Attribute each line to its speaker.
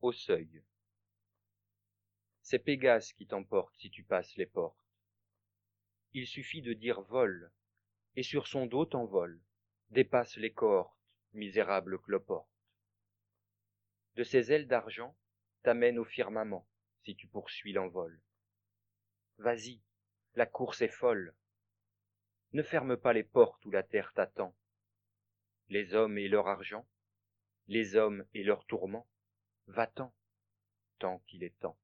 Speaker 1: au seuil. C'est pégase qui t'emporte si tu passes les portes. Il suffit de dire vol et sur son dos t'envoles dépasse les cohortes misérable cloporte de ses ailes d'argent t'amène au firmament si tu poursuis l'envol. Vas-y la course est folle. Ne ferme pas les portes où la terre t'attend. Les hommes et leur argent les hommes et leurs tourments va-t'en tant qu'il est temps